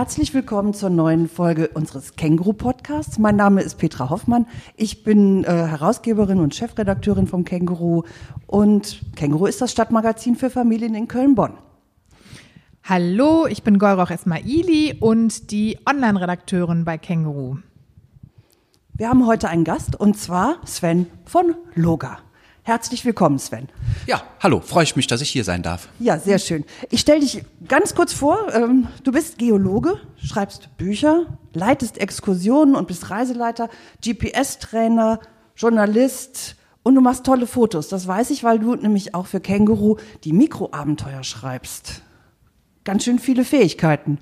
Herzlich willkommen zur neuen Folge unseres Känguru-Podcasts. Mein Name ist Petra Hoffmann. Ich bin äh, Herausgeberin und Chefredakteurin vom Känguru. Und Känguru ist das Stadtmagazin für Familien in Köln-Bonn. Hallo, ich bin Golroch Esmaili und die Online-Redakteurin bei Känguru. Wir haben heute einen Gast und zwar Sven von Loga. Herzlich willkommen, Sven. Ja, hallo, freue ich mich, dass ich hier sein darf. Ja, sehr schön. Ich stelle dich ganz kurz vor. Ähm, du bist Geologe, schreibst Bücher, leitest Exkursionen und bist Reiseleiter, GPS-Trainer, Journalist und du machst tolle Fotos. Das weiß ich, weil du nämlich auch für Känguru die Mikroabenteuer schreibst. Ganz schön viele Fähigkeiten.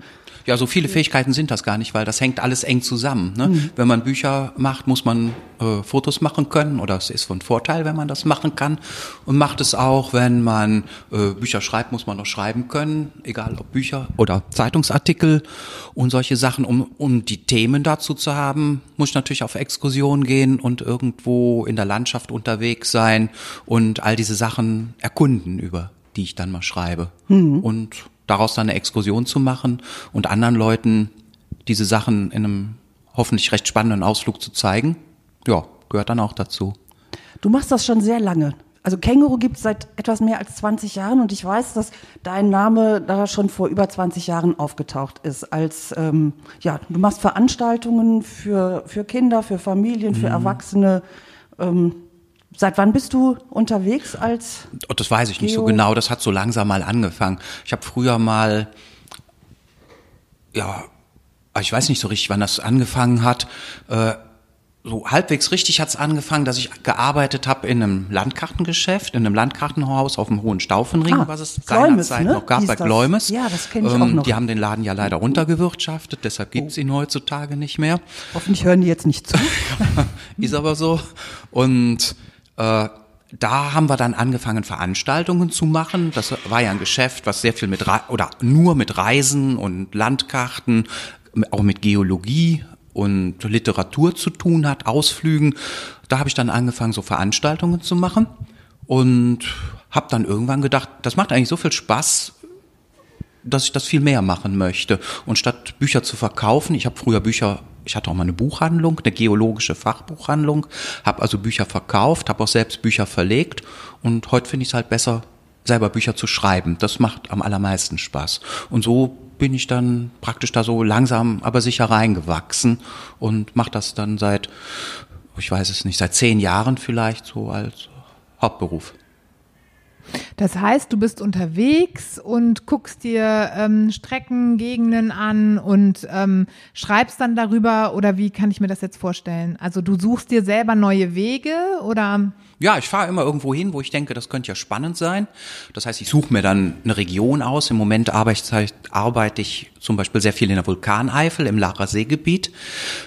Ja, so viele Fähigkeiten sind das gar nicht, weil das hängt alles eng zusammen. Ne? Mhm. Wenn man Bücher macht, muss man äh, Fotos machen können oder es ist von Vorteil, wenn man das machen kann. Und macht es auch, wenn man äh, Bücher schreibt, muss man auch schreiben können, egal ob Bücher oder Zeitungsartikel und solche Sachen. Um, um die Themen dazu zu haben, muss ich natürlich auf Exkursionen gehen und irgendwo in der Landschaft unterwegs sein und all diese Sachen erkunden, über die ich dann mal schreibe. Mhm. Und daraus dann eine Exkursion zu machen und anderen Leuten diese Sachen in einem hoffentlich recht spannenden Ausflug zu zeigen, ja, gehört dann auch dazu. Du machst das schon sehr lange. Also Känguru gibt es seit etwas mehr als 20 Jahren und ich weiß, dass dein Name da schon vor über 20 Jahren aufgetaucht ist. Als ähm, ja, du machst Veranstaltungen für für Kinder, für Familien, für mhm. Erwachsene. Ähm, Seit wann bist du unterwegs als? Oh, das weiß ich nicht Geo? so genau. Das hat so langsam mal angefangen. Ich habe früher mal, ja, ich weiß nicht so richtig, wann das angefangen hat. Äh, so halbwegs richtig hat es angefangen, dass ich gearbeitet habe in einem Landkartengeschäft, in einem Landkartenhaus auf dem Hohen Staufenring, ah, was es seinerzeit ne? noch gab bei Gläumes. Ja, das kenne ich ähm, auch noch. Die haben den Laden ja leider runtergewirtschaftet, deshalb gibt's oh. ihn heutzutage nicht mehr. Hoffentlich hören die jetzt nicht zu. Ist aber so. Und äh, da haben wir dann angefangen, Veranstaltungen zu machen. Das war ja ein Geschäft, was sehr viel mit Re oder nur mit Reisen und Landkarten, auch mit Geologie und Literatur zu tun hat, Ausflügen. Da habe ich dann angefangen, so Veranstaltungen zu machen und habe dann irgendwann gedacht, das macht eigentlich so viel Spaß, dass ich das viel mehr machen möchte. Und statt Bücher zu verkaufen, ich habe früher Bücher ich hatte auch mal eine Buchhandlung, eine geologische Fachbuchhandlung, habe also Bücher verkauft, habe auch selbst Bücher verlegt und heute finde ich es halt besser, selber Bücher zu schreiben. Das macht am allermeisten Spaß. Und so bin ich dann praktisch da so langsam, aber sicher reingewachsen und mache das dann seit, ich weiß es nicht, seit zehn Jahren vielleicht so als Hauptberuf. Das heißt, du bist unterwegs und guckst dir ähm, Strecken, Gegenden an und ähm, schreibst dann darüber oder wie kann ich mir das jetzt vorstellen? Also du suchst dir selber neue Wege oder? Ja, ich fahre immer irgendwo hin, wo ich denke, das könnte ja spannend sein. Das heißt, ich suche mir dann eine Region aus. Im Moment arbeite ich, ich zum Beispiel sehr viel in der Vulkaneifel im Lacher Seegebiet,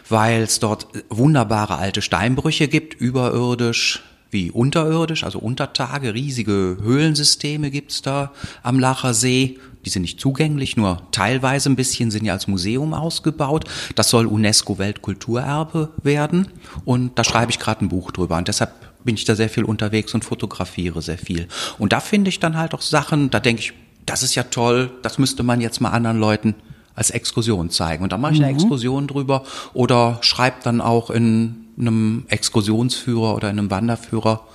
weil es dort wunderbare alte Steinbrüche gibt, überirdisch wie unterirdisch, also Untertage, riesige Höhlensysteme gibt's da am Lacher See. Die sind nicht zugänglich, nur teilweise ein bisschen sind ja als Museum ausgebaut. Das soll UNESCO-Weltkulturerbe werden und da schreibe ich gerade ein Buch drüber und deshalb bin ich da sehr viel unterwegs und fotografiere sehr viel. Und da finde ich dann halt auch Sachen, da denke ich, das ist ja toll, das müsste man jetzt mal anderen Leuten als Exkursion zeigen. Und da mache ich eine mhm. Exkursion drüber oder schreibe dann auch in einem Exkursionsführer oder einem Wanderführer,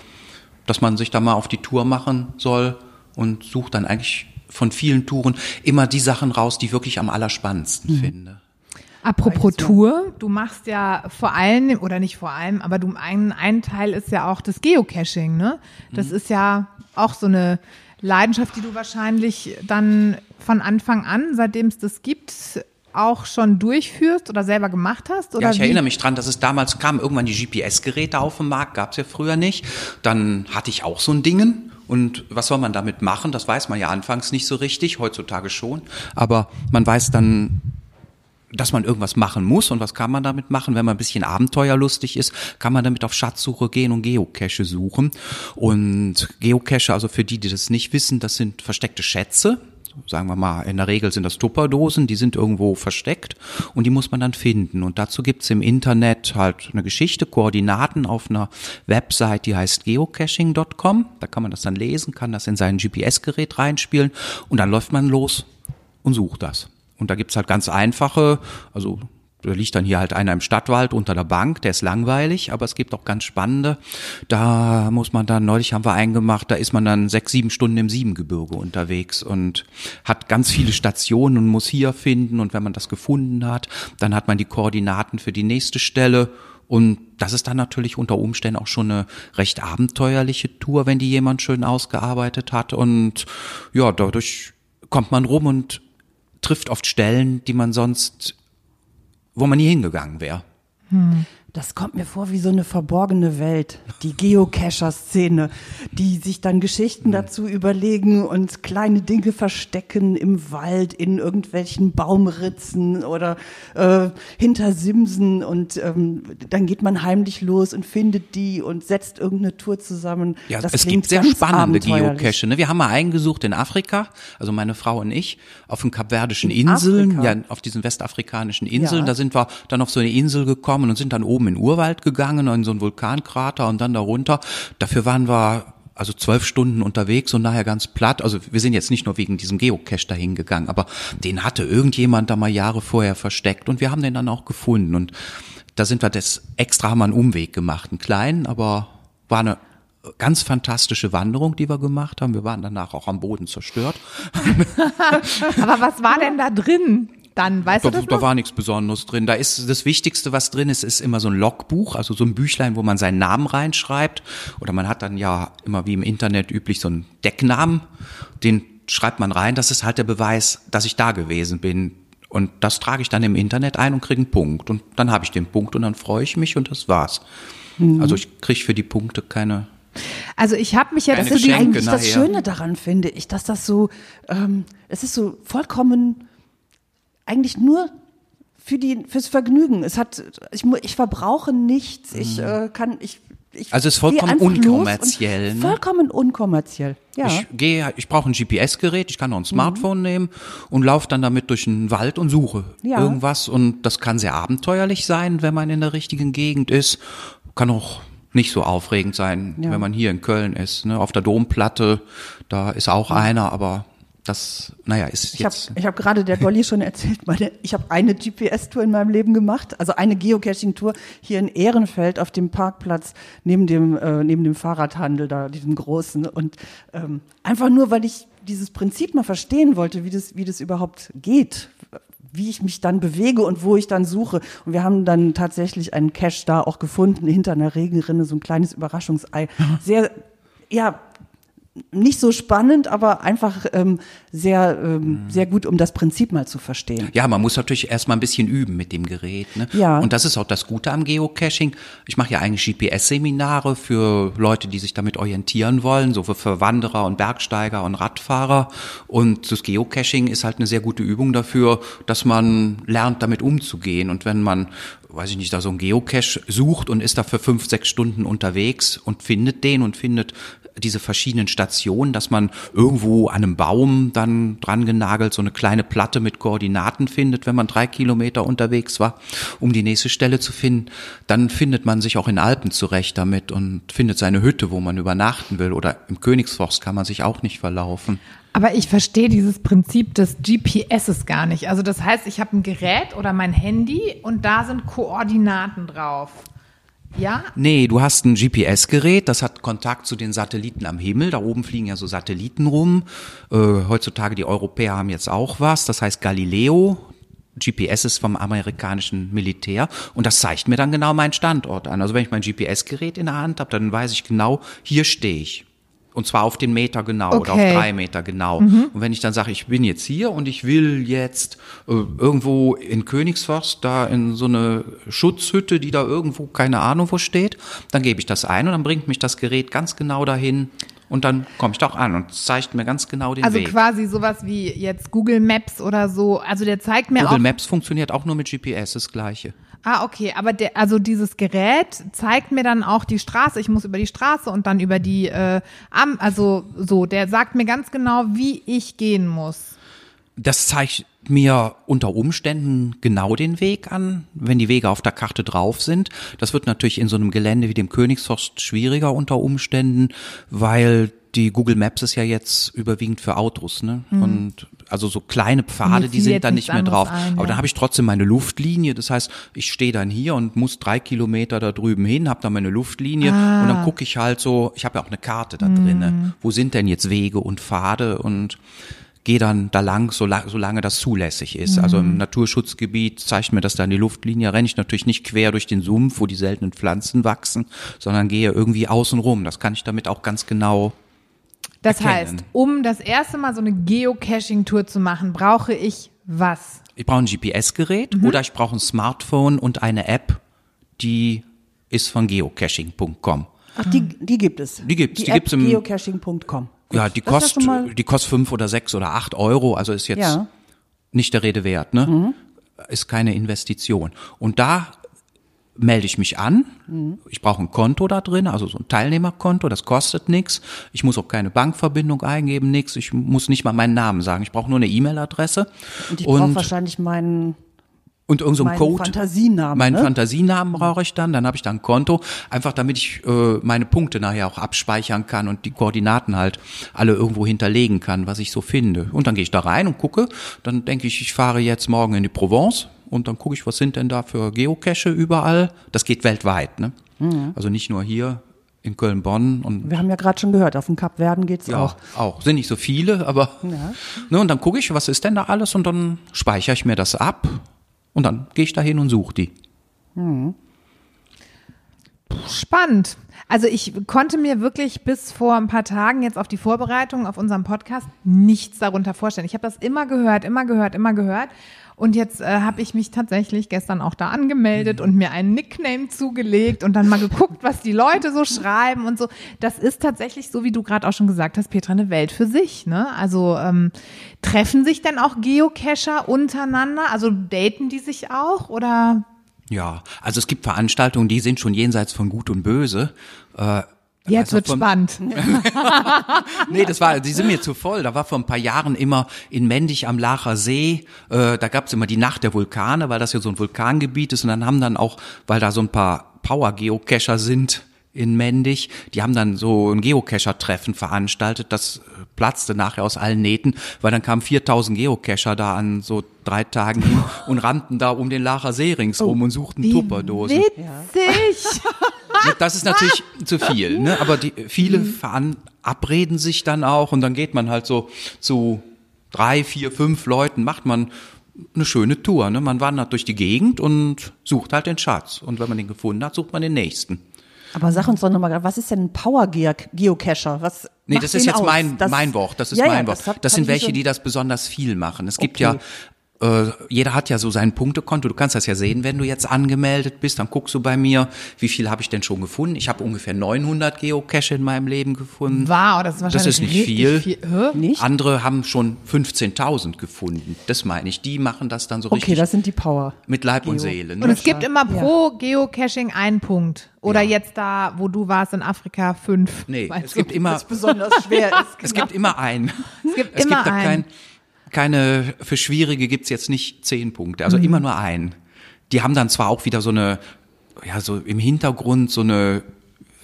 dass man sich da mal auf die Tour machen soll und sucht dann eigentlich von vielen Touren immer die Sachen raus, die ich wirklich am allerspannendsten mhm. finde. Apropos Tour, du machst ja vor allem, oder nicht vor allem, aber du ein, ein Teil ist ja auch das Geocaching, ne? Das mhm. ist ja auch so eine Leidenschaft, die du wahrscheinlich dann von Anfang an, seitdem es das gibt, auch schon durchführst oder selber gemacht hast? Oder ja, ich wie? erinnere mich dran, dass es damals kam, irgendwann die GPS-Geräte auf den Markt, gab es ja früher nicht. Dann hatte ich auch so ein Dingen. Und was soll man damit machen? Das weiß man ja anfangs nicht so richtig, heutzutage schon. Aber man weiß dann, dass man irgendwas machen muss und was kann man damit machen, wenn man ein bisschen abenteuerlustig ist, kann man damit auf Schatzsuche gehen und Geocache suchen. Und Geocache, also für die, die das nicht wissen, das sind versteckte Schätze, sagen wir mal, in der Regel sind das Tupperdosen, die sind irgendwo versteckt und die muss man dann finden. Und dazu gibt's im Internet halt eine Geschichte, Koordinaten auf einer Website, die heißt geocaching.com. Da kann man das dann lesen, kann das in sein GPS-Gerät reinspielen und dann läuft man los und sucht das. Und da gibt's halt ganz einfache, also da liegt dann hier halt einer im Stadtwald unter der Bank, der ist langweilig, aber es gibt auch ganz spannende. Da muss man dann, neulich haben wir einen gemacht, da ist man dann sechs, sieben Stunden im Siebengebirge unterwegs und hat ganz viele Stationen und muss hier finden und wenn man das gefunden hat, dann hat man die Koordinaten für die nächste Stelle und das ist dann natürlich unter Umständen auch schon eine recht abenteuerliche Tour, wenn die jemand schön ausgearbeitet hat und ja, dadurch kommt man rum und trifft oft Stellen, die man sonst wo man nie hingegangen wäre. Hm. Das kommt mir vor wie so eine verborgene Welt, die Geocacher-Szene, die sich dann Geschichten dazu überlegen und kleine Dinge verstecken im Wald, in irgendwelchen Baumritzen oder äh, hinter Simsen und ähm, dann geht man heimlich los und findet die und setzt irgendeine Tour zusammen. Ja, das es gibt sehr spannende Geocache. Ne? Wir haben mal einen gesucht in Afrika, also meine Frau und ich, auf den kapverdischen Inseln, Afrika. ja, auf diesen westafrikanischen Inseln. Ja. Da sind wir dann auf so eine Insel gekommen und sind dann oben oben in den Urwald gegangen, in so einen Vulkankrater und dann darunter. Dafür waren wir also zwölf Stunden unterwegs und nachher ganz platt. Also wir sind jetzt nicht nur wegen diesem Geocache dahin gegangen, aber den hatte irgendjemand da mal Jahre vorher versteckt und wir haben den dann auch gefunden. Und da sind wir das extra haben wir einen Umweg gemacht, einen kleinen, aber war eine ganz fantastische Wanderung, die wir gemacht haben. Wir waren danach auch am Boden zerstört. aber was war denn da drin? Dann, weißt da, du das Da war nichts Besonderes drin. Da ist das Wichtigste, was drin ist, ist immer so ein Logbuch, also so ein Büchlein, wo man seinen Namen reinschreibt. Oder man hat dann ja immer wie im Internet üblich so einen Decknamen. Den schreibt man rein. Das ist halt der Beweis, dass ich da gewesen bin. Und das trage ich dann im Internet ein und kriege einen Punkt. Und dann habe ich den Punkt und dann freue ich mich und das war's. Mhm. Also ich kriege für die Punkte keine also ich habe mich ja, das ist eigentlich das Schöne daran, finde ich, dass das so, ähm, es ist so vollkommen eigentlich nur für die fürs Vergnügen. Es hat ich ich verbrauche nichts. Ich mhm. äh, kann ich ich also es ist vollkommen unkommerziell. Ne? Vollkommen unkommerziell. Ja. Ich gehe, ich brauche ein GPS-Gerät, ich kann auch ein Smartphone mhm. nehmen und laufe dann damit durch den Wald und suche ja. irgendwas. Und das kann sehr abenteuerlich sein, wenn man in der richtigen Gegend ist. Kann auch nicht so aufregend sein, ja. wenn man hier in Köln ist. Ne? Auf der Domplatte, da ist auch mhm. einer, aber das, naja, ist ich jetzt. Ich habe gerade der Golli schon erzählt, meine, ich habe eine GPS-Tour in meinem Leben gemacht, also eine Geocaching-Tour hier in Ehrenfeld auf dem Parkplatz neben dem, äh, neben dem Fahrradhandel, da, diesem großen. Und ähm, einfach nur, weil ich dieses Prinzip mal verstehen wollte, wie das, wie das überhaupt geht, wie ich mich dann bewege und wo ich dann suche. Und wir haben dann tatsächlich einen Cache da auch gefunden, hinter einer Regenrinne, so ein kleines Überraschungsei. Sehr, ja, nicht so spannend, aber einfach ähm, sehr, ähm, mhm. sehr gut, um das Prinzip mal zu verstehen. Ja, man muss natürlich erstmal ein bisschen üben mit dem Gerät. Ne? Ja. Und das ist auch das Gute am Geocaching. Ich mache ja eigentlich GPS-Seminare für Leute, die sich damit orientieren wollen, so für Wanderer und Bergsteiger und Radfahrer. Und das Geocaching ist halt eine sehr gute Übung dafür, dass man lernt, damit umzugehen. Und wenn man weiß ich nicht, da so ein Geocache sucht und ist da für fünf, sechs Stunden unterwegs und findet den und findet diese verschiedenen Stationen, dass man irgendwo an einem Baum dann dran genagelt so eine kleine Platte mit Koordinaten findet, wenn man drei Kilometer unterwegs war, um die nächste Stelle zu finden. Dann findet man sich auch in Alpen zurecht damit und findet seine Hütte, wo man übernachten will. Oder im Königsforst kann man sich auch nicht verlaufen. Aber ich verstehe dieses Prinzip des GPSs gar nicht. Also das heißt, ich habe ein Gerät oder mein Handy und da sind Koordinaten drauf. Ja? Nee, du hast ein GPS-Gerät, das hat Kontakt zu den Satelliten am Himmel. Da oben fliegen ja so Satelliten rum. Äh, heutzutage die Europäer haben jetzt auch was, das heißt Galileo. GPS ist vom amerikanischen Militär und das zeigt mir dann genau meinen Standort an. Also wenn ich mein GPS-Gerät in der Hand habe, dann weiß ich genau, hier stehe ich. Und zwar auf den Meter genau okay. oder auf drei Meter genau. Mhm. Und wenn ich dann sage, ich bin jetzt hier und ich will jetzt äh, irgendwo in Königsforst da in so eine Schutzhütte, die da irgendwo keine Ahnung wo steht, dann gebe ich das ein und dann bringt mich das Gerät ganz genau dahin. Und dann komme ich da auch an und zeigt mir ganz genau den also Weg. Also quasi sowas wie jetzt Google Maps oder so. Also der zeigt mir Google auch. Google Maps funktioniert auch nur mit GPS, das gleiche. Ah, okay, aber der, also dieses Gerät zeigt mir dann auch die Straße. Ich muss über die Straße und dann über die, äh, Am also so, der sagt mir ganz genau, wie ich gehen muss. Das zeigt mir unter Umständen genau den Weg an, wenn die Wege auf der Karte drauf sind. Das wird natürlich in so einem Gelände wie dem Königsforst schwieriger unter Umständen, weil die Google Maps ist ja jetzt überwiegend für Autos, ne? Und also so kleine Pfade, die sind dann nicht mehr drauf. ein, Aber ja. dann habe ich trotzdem meine Luftlinie. Das heißt, ich stehe dann hier und muss drei Kilometer da drüben hin, habe dann meine Luftlinie Ah. und dann gucke ich halt so, ich habe ja auch eine Karte da drinne. Mhm. Wo sind denn jetzt Wege und Pfade und gehe dann da lang, solange, solange das zulässig ist. Also Mhm. im Naturschutzgebiet zeigt mir das dann die Luftlinie, renne ich natürlich nicht quer durch den Sumpf, wo die seltenen Pflanzen wachsen, sondern gehe irgendwie außen rum. Das kann ich damit auch ganz genau Das erkennen. heißt, um das erste Mal so eine Geocaching-Tour zu machen, brauche ich was? Ich brauche ein GPS-Gerät Mhm. oder ich brauche ein Smartphone und eine App, die ist von geocaching.com. Ach, die, die gibt es. Die gibt's, die App gibt's im- geocaching.com. Ja, die ja kostet, die kostet fünf oder sechs oder acht Euro, also ist jetzt Ja. Mhm. nicht der Rede wert, ne? Ist keine Investition. Und da melde ich mich an. Mhm. Ich brauche ein Konto da drin, also so ein Teilnehmerkonto, das kostet nichts. Ich muss auch keine Bankverbindung eingeben, nichts. Ich muss nicht mal meinen Namen sagen. Ich brauche nur eine E-Mail-Adresse. Und ich brauche wahrscheinlich meinen Und irgend so Code. Fantasienamen, Meinen ne? Fantasienamen brauche ich dann. Dann habe ich dann ein Konto. Einfach damit ich äh, meine Punkte nachher auch abspeichern kann und die Koordinaten halt alle irgendwo hinterlegen kann, was ich so finde. Und dann gehe ich da rein und gucke. Dann denke ich, ich fahre jetzt morgen in die Provence. Und dann gucke ich, was sind denn da für Geocache überall. Das geht weltweit. Ne? Mhm. Also nicht nur hier in Köln-Bonn und Wir haben ja gerade schon gehört, auf dem Kap Verden geht's ja, auch. auch. Sind nicht so viele, aber. Ja. Ne, und dann gucke ich, was ist denn da alles und dann speichere ich mir das ab und dann gehe ich da hin und suche die. Spannend. Also ich konnte mir wirklich bis vor ein paar Tagen jetzt auf die Vorbereitung auf unserem Podcast nichts darunter vorstellen. Ich habe das immer gehört, immer gehört, immer gehört. Und jetzt äh, habe ich mich tatsächlich gestern auch da angemeldet und mir einen Nickname zugelegt und dann mal geguckt, was die Leute so schreiben und so. Das ist tatsächlich, so wie du gerade auch schon gesagt hast, Petra, eine Welt für sich. Ne? Also ähm, treffen sich denn auch Geocacher untereinander? Also daten die sich auch oder? Ja, also es gibt Veranstaltungen, die sind schon jenseits von Gut und Böse. Äh, Jetzt also wird spannend. Nee, das war, die sind mir zu voll. Da war vor ein paar Jahren immer in Mendig am Lacher See, äh, da gab's immer die Nacht der Vulkane, weil das ja so ein Vulkangebiet ist. Und dann haben dann auch, weil da so ein paar Power-Geocacher sind in Mendig, die haben dann so ein Geocacher-Treffen veranstaltet. Das äh, platzte nachher aus allen Nähten, weil dann kamen 4000 Geocacher da an so drei Tagen hin und rannten da um den Lacher See ringsrum und suchten Tupperdosen. Witzig. Das ist natürlich zu viel, ne? aber die, viele veran abreden sich dann auch und dann geht man halt so zu drei, vier, fünf Leuten, macht man eine schöne Tour. Ne? Man wandert durch die Gegend und sucht halt den Schatz. Und wenn man den gefunden hat, sucht man den nächsten. Aber sag uns doch nochmal, was ist denn ein Power Geocacher? Was Nee, das ist jetzt aus? mein, Das- mein Wort. Das ist Ja, ja, mein Wort. das Das, hat- hab sind welche, schon- die das besonders viel machen. Es gibt Okay. ja, äh, jeder hat ja so sein Punktekonto. Du kannst das ja sehen, wenn du jetzt angemeldet bist. Dann guckst du bei mir, wie viel habe ich denn schon gefunden? Ich habe ungefähr 900 Geocache in meinem Leben gefunden. Wow, das ist wahrscheinlich Das ist nicht viel. Hä? Nicht? Andere haben schon 15.000 gefunden. Das meine ich. Die machen das dann so Okay, richtig das sind die Power. mit Leib und Geo. Seele. Und Ne? es gibt immer pro Geocaching einen Punkt. Oder jetzt da, wo du warst in Afrika, fünf. Nee, Weißt es du? gibt immer, Was besonders schwer ist. es gibt immer einen. Es gibt Es immer gibt da einen. Kein, keine, für Schwierige gibt's jetzt nicht zehn Punkte, Mhm. also immer nur einen. Die haben dann zwar auch wieder so eine, ja, so im Hintergrund so eine,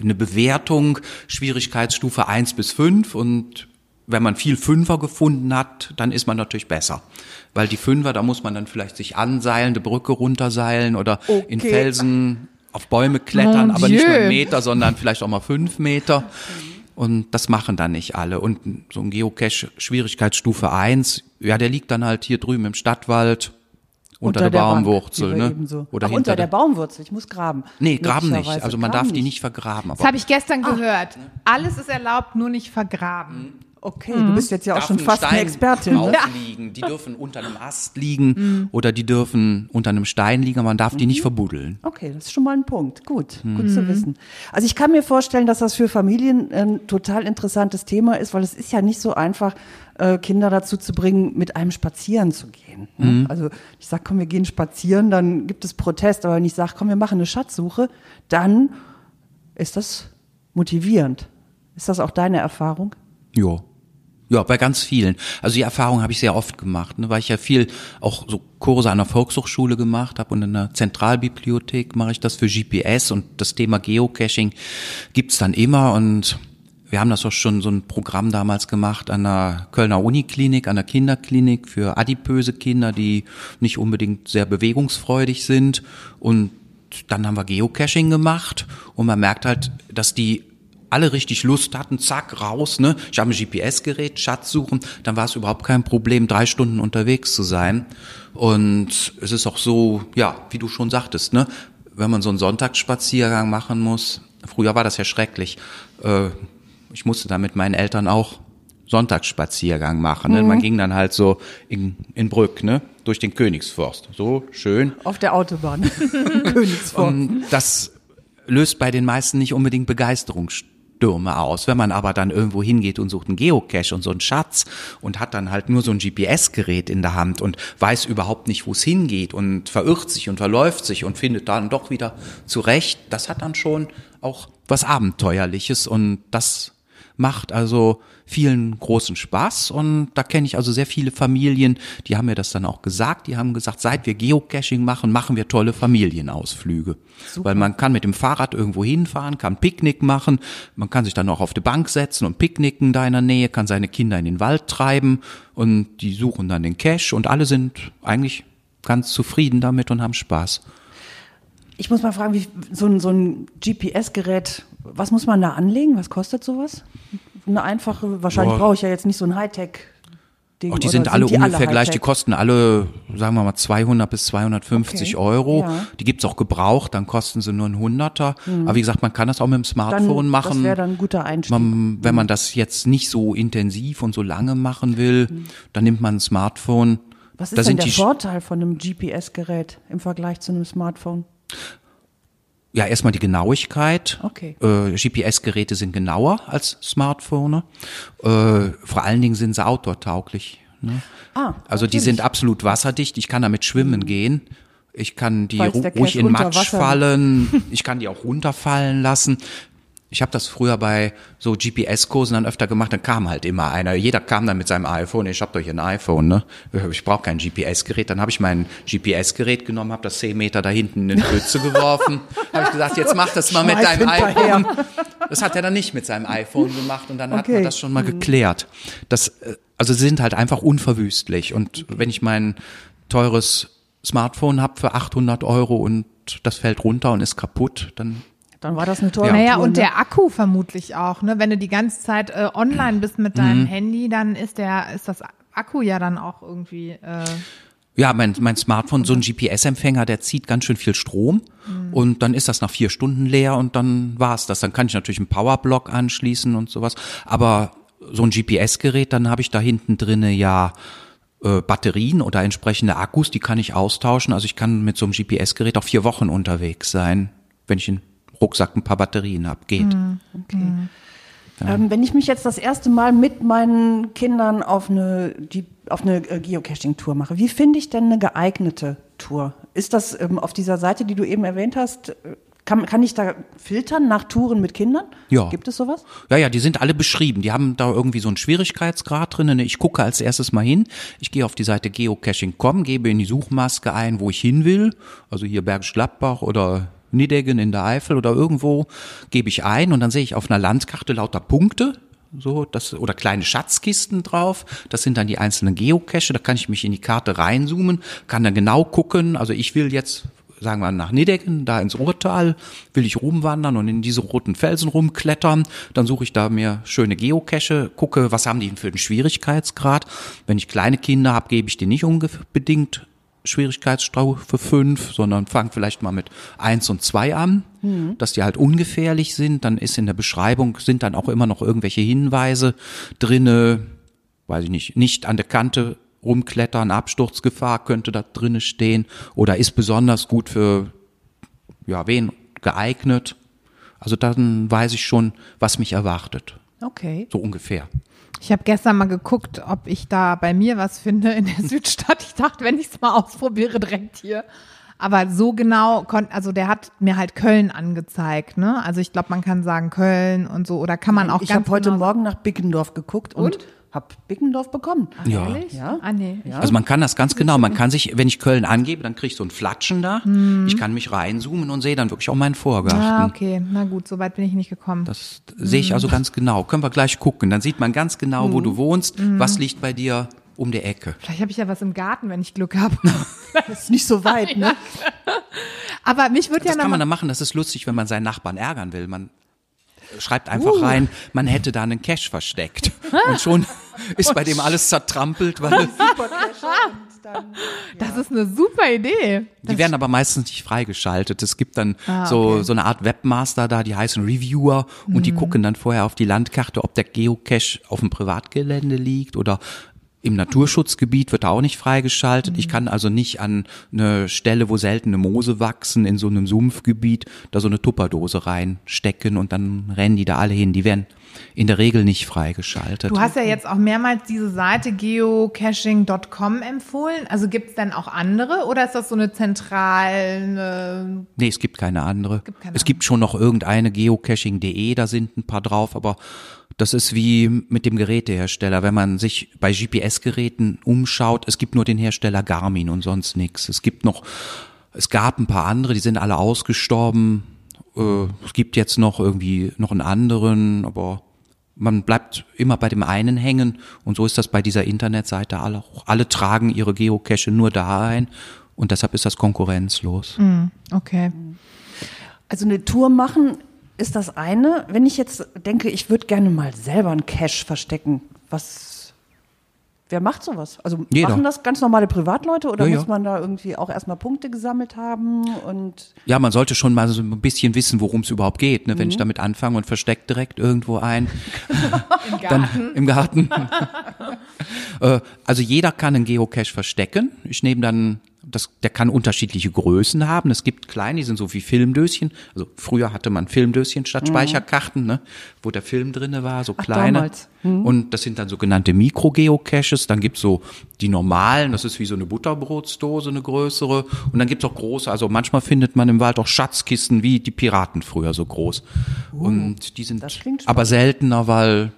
eine Bewertung, Schwierigkeitsstufe eins bis fünf und wenn man viel Fünfer gefunden hat, dann ist man natürlich besser. Weil die Fünfer, da muss man dann vielleicht sich anseilen, eine Brücke runterseilen oder in Okay. Felsen auf Bäume klettern, Mon aber nicht nur Dieu. einen Meter, sondern vielleicht auch mal fünf Meter. Und das machen dann nicht alle. Und so ein Geocache Schwierigkeitsstufe eins, ja, der liegt dann halt hier drüben im Stadtwald unter, der, Bank, Baumwurzel, wir ne? so. Oder Ach, hinter unter der der Baumwurzel. Ich muss graben. Nee, graben nicht. Also man graben darf die nicht vergraben. Das habe ich gestern gehört. Alles ist erlaubt, nur nicht vergraben. Okay, du bist jetzt ja auch darf schon fast eine Stein Expertin. drauf Ne? liegen. Die dürfen unter einem Ast liegen oder die dürfen unter einem Stein liegen, aber man darf die nicht verbuddeln. Okay, das ist schon mal ein Punkt. Gut, gut Mhm. zu wissen. Also ich kann mir vorstellen, dass das für Familien ein total interessantes Thema ist, weil es ist ja nicht so einfach, äh, Kinder dazu zu bringen, mit einem spazieren zu gehen. ne? Mhm. Also ich sage, komm, wir gehen spazieren, dann gibt es Protest, aber wenn ich sage, komm, wir machen eine Schatzsuche, dann ist das motivierend. Ist das auch deine Erfahrung? Ja. Ja, bei ganz vielen. Also die Erfahrung habe ich sehr oft gemacht, ne, weil ich ja viel auch so Kurse an der Volkshochschule gemacht habe und in der Zentralbibliothek mache ich das für GPS und das Thema Geocaching gibt's dann immer und wir haben das auch schon so ein Programm damals gemacht an der Kölner Uniklinik, an der Kinderklinik für adipöse Kinder, die nicht unbedingt sehr bewegungsfreudig sind. Und dann haben wir Geocaching gemacht und man merkt halt, dass die alle richtig Lust hatten, zack, raus, ne? Ich habe ein GPS-Gerät, Schatz suchen, dann war es überhaupt kein Problem, drei Stunden unterwegs zu sein. Und es ist auch so, ja, wie du schon sagtest, ne? Wenn man so einen Sonntagsspaziergang machen muss, früher war das ja schrecklich. Äh, ich musste da mit meinen Eltern auch Sonntagsspaziergang machen. Ne? Man ging dann halt so in, in Brück, ne? Durch den Königsforst. So schön. Auf der Autobahn. Königsforst. Und das löst bei den meisten nicht unbedingt Begeisterungsstürme aus. Wenn man aber dann irgendwo hingeht und sucht einen Geocache und so einen Schatz und hat dann halt nur so ein GPS-Gerät in der Hand und weiß überhaupt nicht, wo es hingeht und verirrt sich und verläuft sich und findet dann doch wieder zurecht, das hat dann schon auch was Abenteuerliches und das macht also vielen großen Spaß und da kenne ich also sehr viele Familien, die haben mir das dann auch gesagt, die haben gesagt, seit wir Geocaching machen, machen wir tolle Familienausflüge. Super. Weil man kann mit dem Fahrrad irgendwo hinfahren, kann Picknick machen, man kann sich dann auch auf die Bank setzen und picknicken da in der Nähe, kann seine Kinder in den Wald treiben und die suchen dann den Cache und alle sind eigentlich ganz zufrieden damit und haben Spaß. Ich muss mal fragen, wie so ein, so ein GPS-Gerät, was muss man da anlegen? Was kostet sowas? Eine einfache, wahrscheinlich brauche ich ja jetzt nicht so ein Hightech. Ding, Auch die sind alle die ungefähr gleich, die kosten alle, sagen wir mal, 200 bis 250 Okay, Euro. ja. Die gibt's auch gebraucht, dann kosten sie nur ein Hunderter. Aber wie gesagt, man kann das auch mit dem Hm. Dann, Smartphone machen. Das wäre dann ein guter Einstieg. Man, wenn man das jetzt nicht so intensiv und so lange machen will, dann nimmt man ein Smartphone. was ist da denn sind der die, Vorteil von einem GPS-Gerät im Vergleich zu einem Smartphone? Ja, erstmal die Genauigkeit. Okay. Äh, GPS-Geräte sind genauer als Smartphone. Äh, vor allen Dingen sind sie outdoor-tauglich. Ne? Ah, Also die sind absolut wasserdicht. Ich kann damit schwimmen gehen. Ich kann die ru ruhig in Matsch fallen. Ich kann die auch runterfallen lassen. Ich habe das früher bei so GPS-Kursen dann öfter gemacht, dann kam halt immer einer. Jeder kam dann mit seinem iPhone. Ich habe doch hier ein iPhone, ne? Ich brauche kein GPS-Gerät. Dann habe ich mein GPS-Gerät genommen, habe das 10 Meter da hinten in den Pfütze geworfen. habe ich gesagt, jetzt mach das mal mit Schmeiß deinem hinterher. iPhone. Das hat er dann nicht mit seinem iPhone gemacht und dann hat Okay. man das schon mal geklärt. Das, äh, also sie sind halt einfach unverwüstlich. Und wenn ich mein teures Smartphone habe für 800 Euro und das fällt runter und ist kaputt, dann Dann war das eine tolle Ja. Naja, Tour, und ne? der Akku vermutlich auch, ne? Wenn du die ganze Zeit äh, online bist mit Mhm. deinem Handy, dann ist der, ist das Akku ja dann auch irgendwie. Äh, Ja, mein, mein Smartphone, so ein GPS-Empfänger, der zieht ganz schön viel Strom und dann ist das nach vier Stunden leer und dann war's das. Dann kann ich natürlich einen Powerblock anschließen und sowas. Aber so ein GPS-Gerät, dann habe ich da hinten drinne ja äh, Batterien oder entsprechende Akkus, die kann ich austauschen. Also ich kann mit so einem GPS-Gerät auch vier Wochen unterwegs sein, wenn ich im Rucksack ein paar Batterien hab. Geht. Ähm, wenn ich mich jetzt das erste Mal mit meinen Kindern auf eine, die, auf eine äh, Geocaching-Tour mache, wie finde ich denn eine geeignete Tour? Ist das ähm, auf dieser Seite, die du eben erwähnt hast, äh, kann, kann ich da filtern nach Touren mit Kindern? Ja. Gibt es sowas? Ja, ja, die sind alle beschrieben. Die haben da irgendwie so einen Schwierigkeitsgrad drin. Ich gucke als erstes mal hin. Ich gehe auf die Seite geocaching.com, gebe in die Suchmaske ein, wo ich hin will. Also hier Bergisch Gladbach oder Nideggen in der Eifel oder irgendwo gebe ich ein und dann sehe ich auf einer Landkarte lauter Punkte. So, das, oder kleine Schatzkisten drauf. Das sind dann die einzelnen Geocache. Da kann ich mich in die Karte reinzoomen, kann dann genau gucken. Also ich will jetzt sagen wir nach Nideggen, da ins Ruhrtal, will ich rumwandern und in diese roten Felsen rumklettern. Dann suche ich da mir schöne Geocache, gucke, was haben die für einen Schwierigkeitsgrad. Wenn ich kleine Kinder habe, gebe ich die nicht unbedingt Schwierigkeitsstufe 5, sondern fange vielleicht mal mit 1 und 2 an, dass die halt ungefährlich sind. Dann ist in der Beschreibung, sind dann auch immer noch irgendwelche Hinweise drinne, weiß ich nicht, nicht an der Kante rumklettern, Absturzgefahr könnte da drinne stehen oder ist besonders gut für, ja, wen geeignet. Also dann weiß ich schon, was mich erwartet. Okay. So ungefähr. Ich habe gestern mal geguckt, ob ich da bei mir was finde in der Südstadt. Ich dachte, wenn ich es mal ausprobiere, direkt hier. Aber so genau, kon also der hat mir halt Köln angezeigt, ne? Also ich glaube, man kann sagen Köln und so, oder kann man auch ich habe heute genau Morgen nach Bickendorf geguckt und, Und? Hab Bickendorf bekommen. Ja. Ehrlich? Ja. Ah, nee. Ja. Also man kann das ganz genau. Man kann sich, wenn ich Köln angebe, dann kriege ich so ein Flatschen da. Ich kann mich reinzoomen und sehe dann wirklich auch meinen Vorgarten. Ah, okay. Na gut, so weit bin ich nicht gekommen. Das sehe ich also ganz genau. Können wir gleich gucken. Dann sieht man ganz genau, wo du wohnst. Was liegt bei dir um die Ecke. Vielleicht habe ich ja was im Garten, wenn ich Glück habe. ist nicht so weit, ne? Aber mich würde ja Das kann man dann machen. Das ist lustig, wenn man seinen Nachbarn ärgern will. Man schreibt einfach rein, man hätte da einen Cache versteckt. Und schon ist bei dem alles zertrampelt, weil das ist eine super Idee. die werden aber meistens nicht freigeschaltet. Es gibt dann so, so eine Art Webmaster da, die heißen Reviewer und die gucken dann vorher auf die Landkarte, ob der Geocache auf dem Privatgelände liegt oder im Naturschutzgebiet wird er auch nicht freigeschaltet. Ich kann also nicht an eine Stelle, wo seltene Moose wachsen, in so einem Sumpfgebiet, da so eine Tupperdose reinstecken und dann rennen die da alle hin. Die werden in der Regel nicht freigeschaltet. Du hast ja jetzt auch mehrmals diese Seite geocaching.com empfohlen. Also gibt es denn auch andere oder ist das so eine zentrale? Nee, es gibt keine andere. Gibt keine es gibt schon noch irgendeine geocaching.de, da sind ein paar drauf, aber das ist wie mit dem Gerätehersteller. Wenn man sich bei GPS-Geräten umschaut, es gibt nur den Hersteller Garmin und sonst nichts. Es gibt noch, es gab ein paar andere, die sind alle ausgestorben. Äh, es gibt jetzt noch irgendwie noch einen anderen, aber man bleibt immer bei dem einen hängen und so ist das bei dieser Internetseite auch. Alle tragen ihre Geocache nur da ein und deshalb ist das konkurrenzlos. Okay. Also eine Tour machen ist das eine. Wenn ich jetzt denke, ich würde gerne mal selber einen Cache verstecken, was, wer macht sowas? Also Jeder. machen das ganz normale Privatleute oder Ja, muss ja. man da irgendwie auch erstmal Punkte gesammelt haben und Ja, man sollte schon mal so ein bisschen wissen, worum es überhaupt geht. Ne? Wenn ich damit anfange und versteckt direkt irgendwo ein, Im Garten. im Garten. Äh, also jeder kann einen Geocache verstecken. Ich nehme dann, das, der kann unterschiedliche Größen haben. Es gibt kleine, die sind so wie Filmdöschen. Also früher hatte man Filmdöschen statt Speicherkarten, ne? wo der Film drinne war, so Ach, kleine. damals. Und das sind dann sogenannte Mikro-Geocaches. Dann gibt's so die normalen, das ist wie so eine Butterbrotsdose, eine größere. Und dann gibt's auch große, also manchmal findet man im Wald auch Schatzkisten wie die Piraten früher so groß. Und die sind aber seltener, weil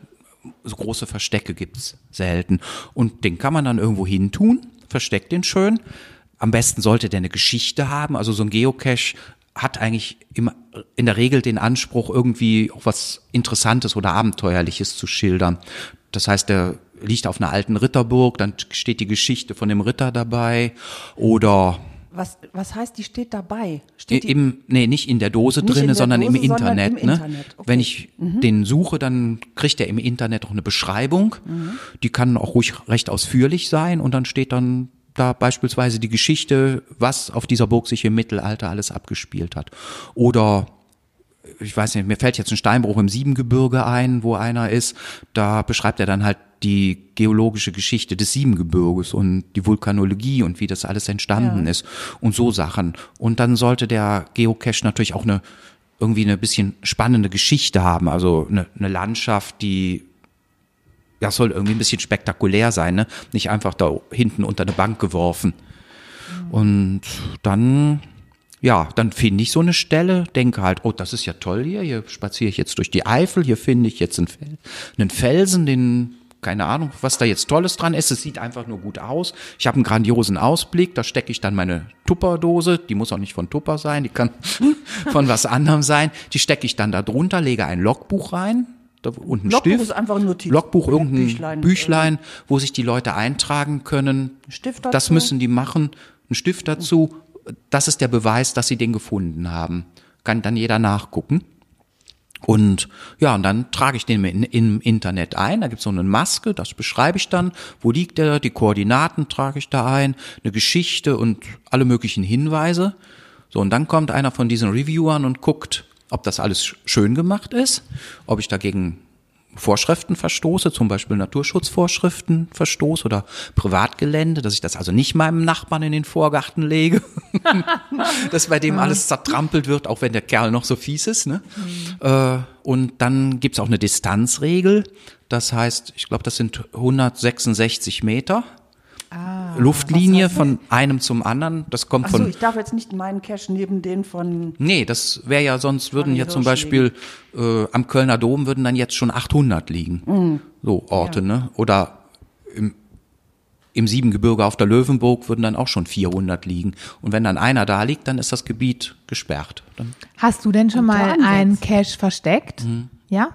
so große Verstecke gibt's selten. Und den kann man dann irgendwo hin tun, versteckt den schön. Am besten sollte der eine Geschichte haben. Also so ein Geocache hat eigentlich immer in der Regel den Anspruch, irgendwie auch was Interessantes oder Abenteuerliches zu schildern. Das heißt, der liegt auf einer alten Ritterburg, dann steht die Geschichte von dem Ritter dabei oder was, was heißt, die steht dabei? Steht die, im, nee, nicht in der Dose Nicht in drinne, der sondern im sondern Internet. im ne? Internet, okay. Mhm. Wenn ich den suche, dann kriegt er im Internet auch eine Beschreibung. Mhm. Die kann auch ruhig recht ausführlich sein und dann steht dann da beispielsweise die Geschichte, was auf dieser Burg sich im Mittelalter alles abgespielt hat. Oder ich weiß nicht, mir fällt jetzt ein Steinbruch im Siebengebirge ein, wo einer ist. Da beschreibt er dann halt die geologische Geschichte des Siebengebirges und die Vulkanologie und wie das alles entstanden Ja. ist und so Sachen. Und dann sollte der Geocache natürlich auch eine irgendwie eine bisschen spannende Geschichte haben, also eine, eine Landschaft, die das soll irgendwie ein bisschen spektakulär sein, ne? Nicht einfach da hinten unter eine Bank geworfen. Und dann, ja, dann finde ich so eine Stelle, denke halt, oh, das ist ja toll hier, hier spaziere ich jetzt durch die Eifel, hier finde ich jetzt einen, Fel einen Felsen, den, keine Ahnung, was da jetzt Tolles dran ist. Es sieht einfach nur gut aus. Ich habe einen grandiosen Ausblick, da stecke ich dann meine Tupperdose, die muss auch nicht von Tupper sein, die kann von was anderem sein. Die stecke ich dann da drunter, lege ein Logbuch rein. Da, und ein Logbuch Stift. ist einfach ein Notiz- Logbuch, irgendein Büchlein. Büchlein, wo sich die Leute eintragen können. Stift Das dazu? müssen die machen. Ein Stift dazu. Das ist der Beweis, dass sie den gefunden haben. Kann dann jeder nachgucken. Und ja, und dann trage ich den im, im Internet ein. Da gibt's so eine Maske, das beschreibe ich dann. Wo liegt der? Die Koordinaten trage ich da ein, eine Geschichte und alle möglichen Hinweise. So, und dann kommt einer von diesen Reviewern und guckt, ob das alles sch- schön gemacht ist, ob ich dagegen Vorschriften verstoße, zum Beispiel Naturschutzvorschriften verstoße oder Privatgelände, dass ich das also nicht meinem Nachbarn in den Vorgarten lege, dass bei dem alles zertrampelt wird, auch wenn der Kerl noch so fies ist. Ne? Äh, und dann gibt's auch eine Distanzregel, das heißt, ich glaube, das sind 166 Meter. Luftlinie von einem zum anderen. Das kommt Achso, von. ich darf jetzt nicht meinen Cache neben den von. Nee, das wäre ja sonst würden ja zum Beispiel äh, am Kölner Dom würden dann jetzt schon 800 liegen. Mhm. So Orte, ne? Oder im, im Siebengebirge auf der Löwenburg würden dann auch schon 400 liegen. Und wenn dann einer da liegt, dann ist das Gebiet gesperrt. Dann Hast du denn schon mal einen Cache versteckt? Mhm. Ja?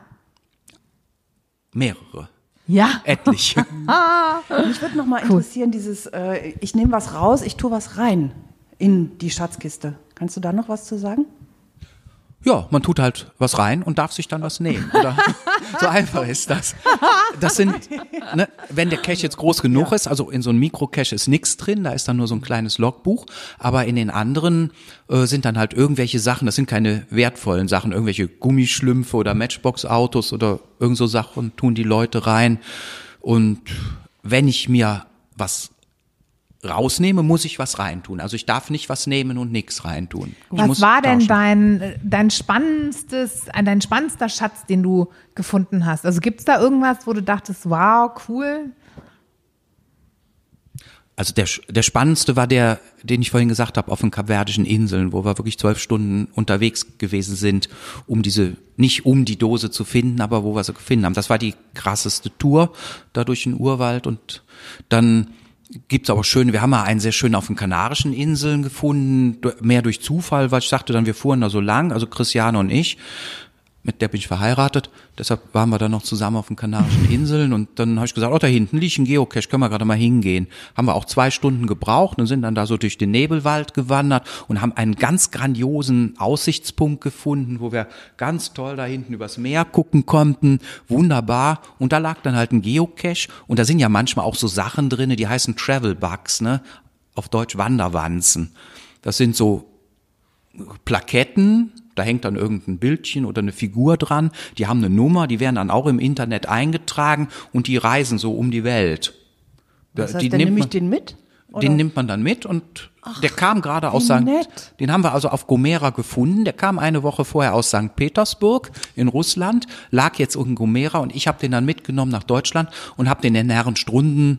mehrere, Ja. etliche. Mich würde noch mal interessieren, dieses, äh, ich nehme was raus, ich tue was rein in die Schatzkiste. Kannst du da noch was zu sagen? Ja, man tut halt was rein und darf sich dann was nehmen. Oder so einfach ist das. Das sind, ne, wenn der Cache jetzt groß genug ist, also in so einem Mikro-Cache ist nichts drin, da ist dann nur so ein kleines Logbuch, aber in den anderen äh, sind dann halt irgendwelche Sachen, das sind keine wertvollen Sachen, irgendwelche Gummischlümpfe oder Matchbox-Autos oder irgend so Sachen tun die Leute rein. Und wenn ich mir was rausnehme, muss ich was reintun. Also ich darf nicht was nehmen und nichts reintun. Ich Was war denn tauschen. dein, dein spannendstes, äh, dein spannendster Schatz, den du gefunden hast? Also gibt's da irgendwas, wo du dachtest, wow, cool? Also der, der spannendste war der, den ich vorhin gesagt habe, auf den Kapverdischen Inseln, wo wir wirklich zwölf Stunden unterwegs gewesen sind, um diese, nicht um die Dose zu finden, aber wo wir sie gefunden haben. Das war die krasseste Tour da durch den Urwald und dann gibt's aber schön, wir haben mal einen sehr schön auf den Kanarischen Inseln gefunden, mehr durch Zufall, weil ich sagte dann, wir fuhren da so lang, also Christiane und ich, mit der bin ich verheiratet, deshalb waren wir dann noch zusammen auf den Kanarischen Inseln und dann habe ich gesagt, oh, da hinten liegt ein Geocache, können wir gerade mal hingehen. Haben wir auch zwei Stunden gebraucht und sind dann da so durch den Nebelwald gewandert und haben einen ganz grandiosen Aussichtspunkt gefunden, wo wir ganz toll da hinten übers Meer gucken konnten, wunderbar. Und da lag dann halt ein Geocache und da sind ja manchmal auch so Sachen drinne, die heißen Travel Bugs, ne? Auf Deutsch Wanderwanzen. Das sind so Plaketten, da hängt dann irgendein Bildchen oder eine Figur dran, die haben eine Nummer, die werden dann auch im Internet eingetragen und die reisen so um die Welt. Da- Das heißt, die dann nehme ich den mit? Oder? den nimmt man dann mit und der kam gerade aus St. nett. Den haben wir also auf Gomera gefunden. Der kam eine Woche vorher aus St. Petersburg in Russland, lag jetzt in Gomera und ich habe den dann mitgenommen nach Deutschland und habe den in Herrenstrunden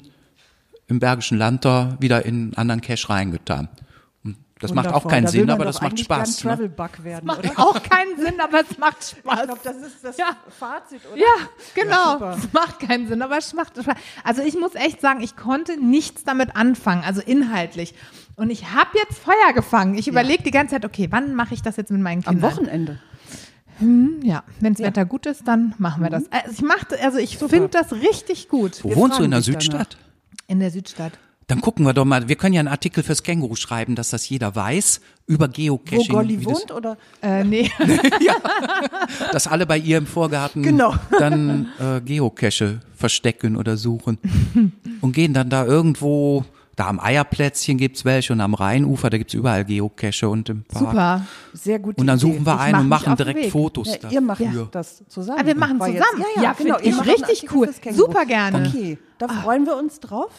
im Bergischen Land da wieder in einen anderen Cache reingetan. Das macht auch keinen Da Sinn, aber das macht Spaß. Ne? Travelbug werden, Macht oder? auch keinen Sinn, aber es macht Spaß. Ich glaube, das ist das Ja. Fazit, oder? Ja, genau. super. Es macht keinen Sinn, aber es macht Spaß. Also ich muss echt sagen, ich konnte nichts damit anfangen, also inhaltlich. Und ich habe jetzt Feuer gefangen. Ich überlege die ganze Zeit, okay, wann mache ich das jetzt mit meinen Am Kindern? Wochenende. Ja, wenn das Wetter gut ist, dann machen wir das. Also ich mache, also ich finde das richtig gut Wo wohnst du in der Südstadt? in der Südstadt. Dann gucken wir doch mal, wir können ja einen Artikel fürs Känguru schreiben, dass das jeder weiß, über Wo Geocaching. Golli wie das- wohnt, oder? Äh, nee. dass alle bei ihr im Vorgarten Genau. dann äh, Geocache verstecken oder suchen und gehen dann da irgendwo, da am Eierplätzchen gibt's welche und am Rheinufer, da gibt's überall Geocache und im Park. Super. Sehr gut. Und dann suchen wir einen mach und machen direkt. Fotos Ja, ihr macht dafür. das zusammen. Ah, wir machen zusammen. ja, Ja, ja, genau. find ich richtig cool. Super gerne. Okay, da freuen wir uns drauf.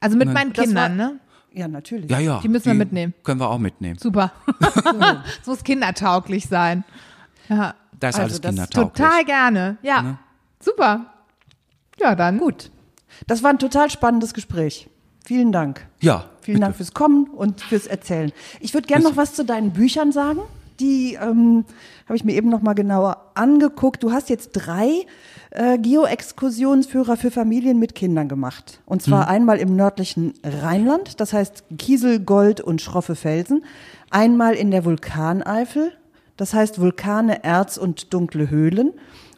Also mit meinen Das Kindern, war- ne? Ja, natürlich. Ja, ja. Die müssen wir mitnehmen. Können wir auch mitnehmen. Super. Es muss kindertauglich sein. Ja, Da ist Also alles das kindertauglich. total gerne. Ja, super. Ja, dann. Gut. Das war ein total spannendes Gespräch. Vielen Dank. Ja. Vielen bitte. Dank fürs Kommen und fürs Erzählen. Ich würde gerne noch was zu deinen Büchern sagen. Die ähm, habe ich mir eben noch mal genauer angeguckt. Du hast jetzt drei äh, Geo-Exkursionsführer für Familien mit Kindern gemacht. Und zwar Mhm. einmal im nördlichen Rheinland, das heißt Kiesel, Gold und schroffe Felsen. Einmal in der Vulkaneifel, das heißt Vulkane, Erz und dunkle Höhlen.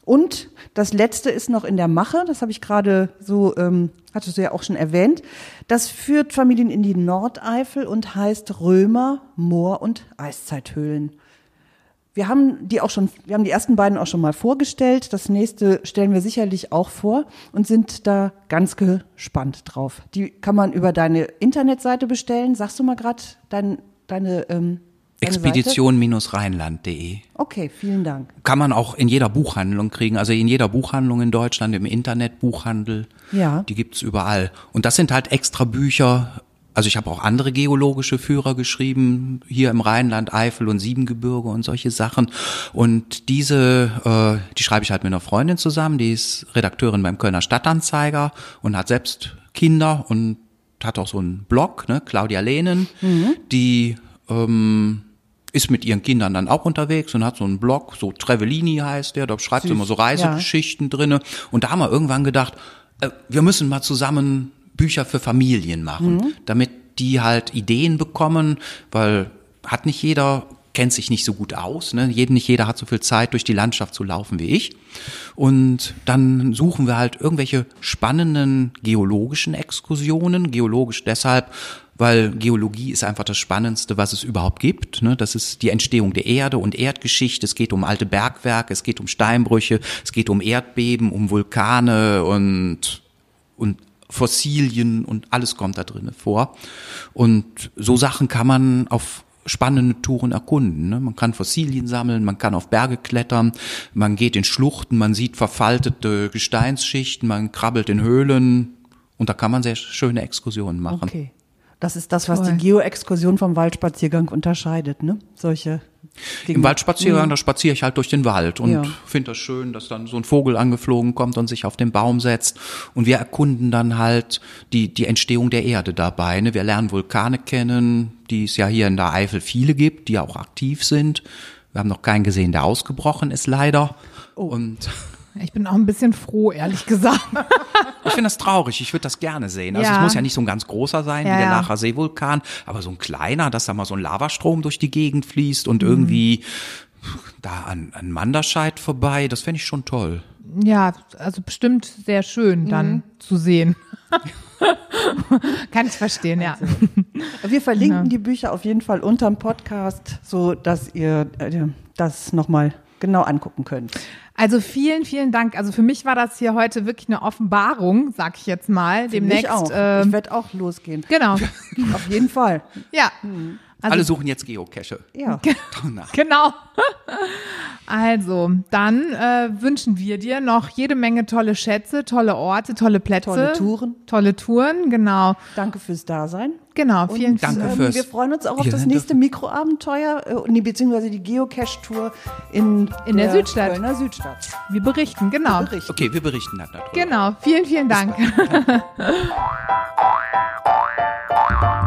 Und das letzte ist noch in der Mache, das habe ich gerade so, ähm, hattest du ja auch schon erwähnt. Das führt Familien in die Nordeifel und heißt Römer, Moor und Eiszeithöhlen. Wir haben die auch schon, wir haben die ersten beiden auch schon mal vorgestellt. Das nächste stellen wir sicherlich auch vor und sind da ganz gespannt drauf. Die kann man über deine Internetseite bestellen. Sagst du mal gerade dein, deine, ähm? Expedition-rheinland.de. Okay, vielen Dank. Kann man auch in jeder Buchhandlung kriegen, also in jeder Buchhandlung in Deutschland, im Internetbuchhandel. Ja. Die gibt's überall. Und das sind halt extra Bücher. Also ich habe auch andere geologische Führer geschrieben, hier im Rheinland, Eifel und Siebengebirge und solche Sachen. Und diese, äh, die schreibe ich halt mit einer Freundin zusammen, die ist Redakteurin beim Kölner Stadtanzeiger und hat selbst Kinder und hat auch so einen Blog, ne, Claudia Lehnen, mhm. die ähm, ist mit ihren Kindern dann auch unterwegs und hat so einen Blog, so Trevellini heißt der, da schreibt sie immer so Reisegeschichten ja. drinne. Und da haben wir irgendwann gedacht, äh, wir müssen mal zusammen Bücher für Familien machen, mhm. damit die halt Ideen bekommen, weil hat nicht jeder kennt sich nicht so gut aus. Ne? Jeden, nicht jeder hat so viel Zeit, durch die Landschaft zu laufen wie ich. Und dann suchen wir halt irgendwelche spannenden geologischen Exkursionen. Geologisch deshalb, weil Geologie ist einfach das Spannendste, was es überhaupt gibt. Ne? Das ist die Entstehung der Erde und Erdgeschichte. Es geht um alte Bergwerke, es geht um Steinbrüche, es geht um Erdbeben, um Vulkane und, und Fossilien und alles kommt da drinnen vor. Und so Sachen kann man auf spannende Touren erkunden. Ne? Man kann Fossilien sammeln, man kann auf Berge klettern, man geht in Schluchten, man sieht verfaltete Gesteinsschichten, man krabbelt in Höhlen und da kann man sehr schöne Exkursionen machen. Okay. Das ist das, was Toll. die Geo-Exkursion vom Waldspaziergang unterscheidet, ne? Solche Dinge. Im Waldspaziergang, mhm. da spaziere ich halt durch den Wald und ja. finde das schön, dass dann so ein Vogel angeflogen kommt und sich auf den Baum setzt. Und wir erkunden dann halt die, die Entstehung der Erde dabei. Ne? Wir lernen Vulkane kennen, die es ja hier in der Eifel viele gibt, die auch aktiv sind. Wir haben noch keinen gesehen, der ausgebrochen ist, leider. Oh. Und ich bin auch ein bisschen froh, ehrlich gesagt. ich finde das traurig. Ich würde das gerne sehen. Also ja. es muss ja nicht so ein ganz großer sein ja, wie der Lacher Seevulkan, aber so ein kleiner, dass da mal so ein Lavastrom durch die Gegend fließt und mhm. irgendwie da an, an Manderscheid vorbei. Das fände ich schon toll. Ja, also bestimmt sehr schön dann mhm. zu sehen. Kann ich verstehen, ja. Also, wir verlinken ja. die Bücher auf jeden Fall unterm Podcast, so dass ihr äh, das nochmal genau angucken könnt. Also vielen, vielen Dank. Also für mich war das hier heute wirklich eine Offenbarung, sag ich jetzt mal. Demnächst. Ich auch. Ähm, ich werde auch losgehen. Genau. Auf jeden Fall. Ja. Hm. Also, Alle suchen jetzt Geocache. Ja. genau. Also, dann äh, wünschen wir dir noch jede Menge tolle Schätze, tolle Orte, tolle Plätze. Tolle Touren. Tolle Touren, genau. Danke fürs Dasein. Genau, vielen Und, Dank. Danke fürs Wir freuen uns auch auf das nächste Mikroabenteuer, äh, beziehungsweise die Geocache-Tour in, in der, der Südstadt. Kölner Südstadt. Wir berichten, genau. Wir berichten. Okay, wir berichten darüber. Genau, vielen, vielen Dank.